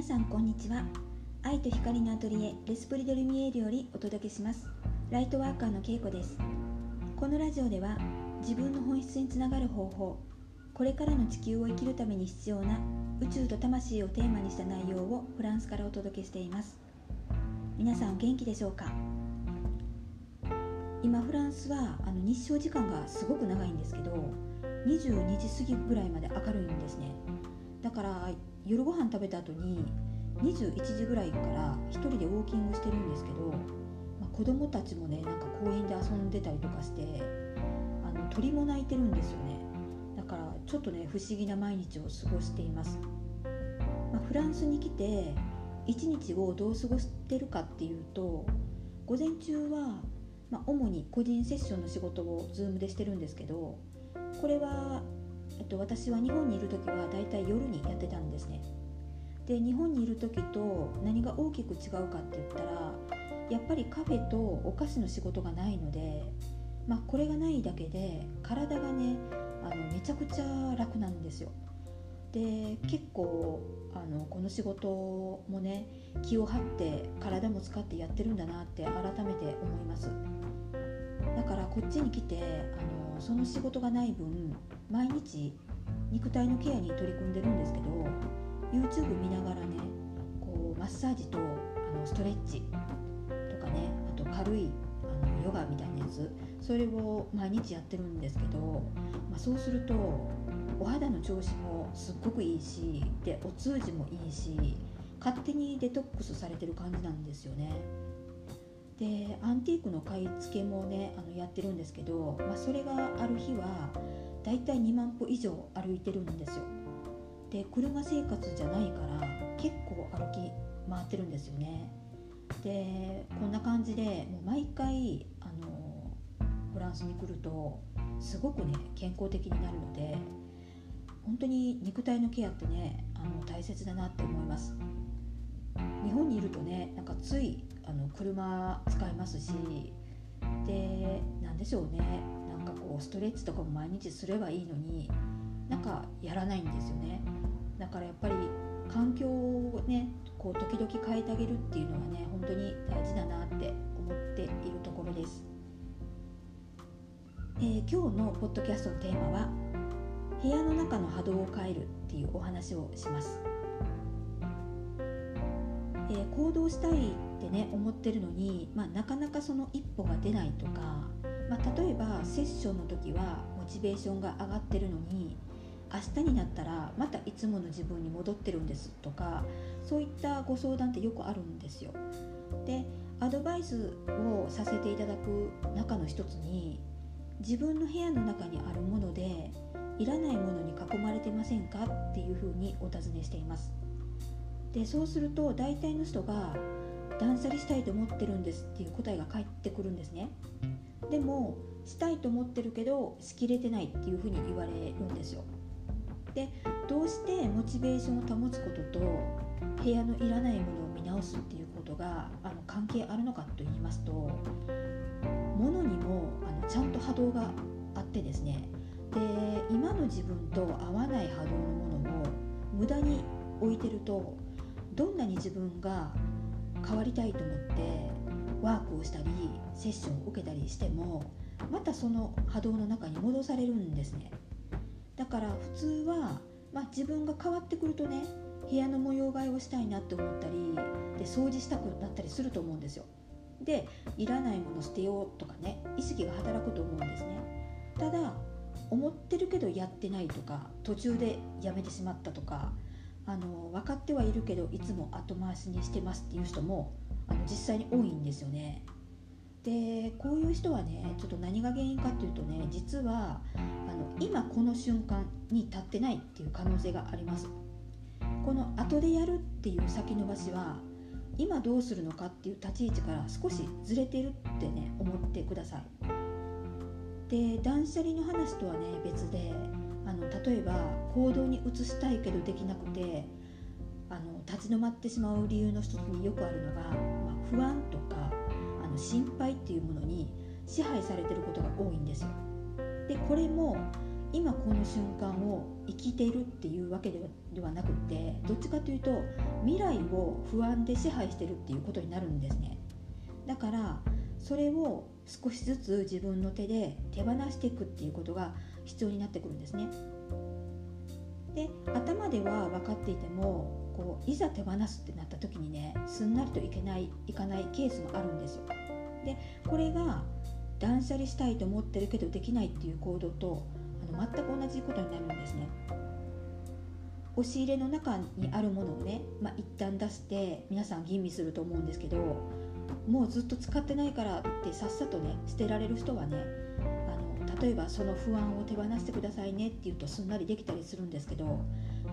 皆さんこんにちは。愛と光のアトリエレスプリドルミエールよりお届けします。ライトワーカーのけいこです。このラジオでは自分の本質につながる方法これからの地球を生きるために必要な宇宙と魂をテーマにした内容をフランスからお届けしています。皆さんお元気でしょうか？今フランスはあの日照時間がすごく長いんですけど22時過ぎぐらいまで明るいんですね。だから夜ご飯食べた後に21時ぐらいから1人でウォーキングしてるんですけど、まあ、子供たちもねなんか公園で遊んでたりとかしてあの鳥も鳴いてるんですよね。だからちょっとね不思議な毎日を過ごしています、まあ、フランスに来て1日をどう過ごしてるかっていうと午前中は、まあ、主に個人セッションの仕事を Zoom でしてるんですけどこれはえっと、私は日本にいる時はだいたい夜にやってたんですね。で日本にいる時と何が大きく違うかって言ったらやっぱりカフェとお菓子の仕事がないので、まあ、これがないだけで体がねあのめちゃくちゃ楽なんですよ。で結構あのこの仕事もね気を張って体も使ってやってるんだなって改めて思います。だからこっちに来てその仕事がない分毎日肉体のケアに取り組んでるんですけど YouTube 見ながらねこうマッサージとあのストレッチとかねあと軽いあのヨガみたいなやつそれを毎日やってるんですけど、まあ、そうするとお肌の調子もすっごくいいしでお通じもいいし勝手にデトックスされてる感じなんですよね。でアンティークの買い付けもねあのやってるんですけど、まあ、それがある日はだいたい2万歩以上歩いてるんですよ。で車生活じゃないから結構歩き回ってるんですよね。でこんな感じでもう毎回あのフランスに来るとすごくね健康的になるので本当に肉体のケアってねあの大切だなって思います。日本にいるとねなんかついあの車使いますしで何でしょうね。なんかこうストレッチとかも毎日すればいいのになんかやらないんですよね。だからやっぱり環境をねこう時々変えてあげるっていうのはね本当に大事だなって思っているところです、えー、今日のポッドキャストのテーマは部屋の中の波動を変えるっていうお話をします。えー、行動したいってね思ってるのに、まあ、なかなかその一歩が出ないとか、まあ、例えばセッションの時はモチベーションが上がってるのに明日になったらまたいつもの自分に戻ってるんですとかそういったご相談ってよくあるんですよ。でアドバイスをさせていただく中の一つに自分の部屋の中にあるものでいらないものに囲まれてませんかっていうふうにお尋ねしています。でそうすると大体の人が断捨離したいと思ってるんですっていう答えが返ってくるんですね。でもしたいと思ってるけどしきれてないっていうふうに言われるんですよ。でどうしてモチベーションを保つことと部屋のいらないものを見直すっていうことがあの関係あるのかと言いますと物にもあのちゃんと波動があってですね。で今の自分と合わない波動のものを無駄に置いてるとどんなに自分が変わりたいと思ってワークをしたりセッションを受けたりしてもまたその波動の中に戻されるんですね。だから普通は、まあ、自分が変わってくるとね部屋の模様替えをしたいなって思ったりで掃除したくなったりすると思うんですよ。でいらないもの捨てようとかね意識が働くと思うんですね。ただ思ってるけどやってないとか途中でやめてしまったとかあの分かってはいるけどいつも後回しにしてますっていう人もあの実際に多いんですよね。でこういう人はねちょっと何が原因かっていうとね実はあの今この瞬間に立ってないっていう可能性があります。この後でやるっていう先延ばしは今どうするのかっていう立ち位置から少しずれてるってね思ってください。で断捨離の話とはね別であの例えば行動に移したいけどできなくてあの立ち止まってしまう理由の一つによくあるのが、まあ、不安とかあの心配っていうものに支配されてることが多いんですよ。でこれも今この瞬間を生きているっていうわけではなくてどっちかというと未来を不安で支配してるっていうことになるんですねだからそれを少しずつ自分の手で手放していくっていうことが必要になってくるんですね。で頭では分かっていてもこういざ手放すってなった時にねすんなりといけないいかないケースもあるんですよ。でこれが断捨離したいと思ってるけどできないっていう行動とあの全く同じことになるんですね。押し入れの中にあるものをね、まあ、一旦出して皆さん吟味すると思うんですけどもうずっと使ってないからってさっさとね捨てられる人はね例えばその不安を手放してくださいねって言うとすんなりできたりするんですけど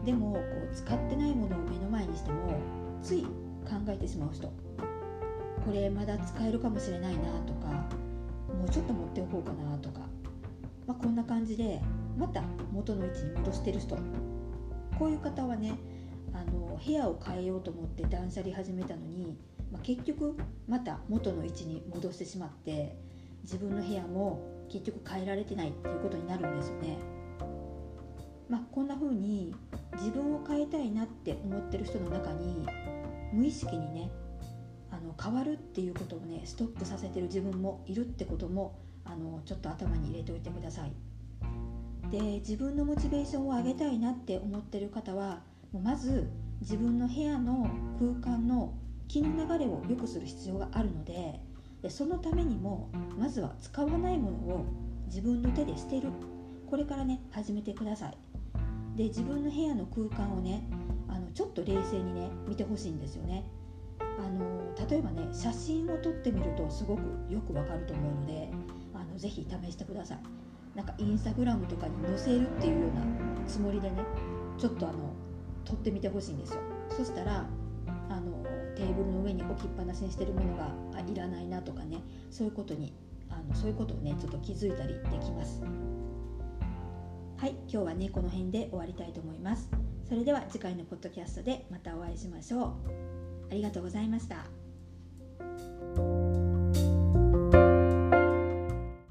でもこう使ってないものを目の前にしてもつい考えてしまう人これまだ使えるかもしれないなとかもうちょっと持っておこうかなとか、まあ、こんな感じでまた元の位置に戻してる人こういう方はねあの部屋を変えようと思って断捨離始めたのに、まあ、結局また元の位置に戻してしまって自分の部屋も結局変えられてないっていうことになるんですよね。まあ、こんな風に自分を変えたいなって思ってる人の中に無意識にねあの変わるっていうことをねストップさせてる自分もいるってこともあのちょっと頭に入れておいてください。で自分のモチベーションを上げたいなって思ってる方はもうまず自分の部屋の空間の気の流れを良くする必要があるのででそのためにもまずは使わないものを自分の手で捨てる。これからね始めてください。で自分の部屋の空間をねあのちょっと冷静にね見てほしいんですよね。あの例えばね写真を撮ってみるとすごくよくわかると思うのであのぜひ試してください。なんかインスタグラムとかに載せるっていうようなつもりでねちょっとあの撮ってみてほしいんですよ。そしたらあのテーブルの上に置きっぱなしにしてるものがいらないなとかねそういうことにあのそういうことをねちょっと気づいたりできます。はい今日はねこの辺で終わりたいと思います。それでは次回のポッドキャストでまたお会いしましょう。ありがとうございました。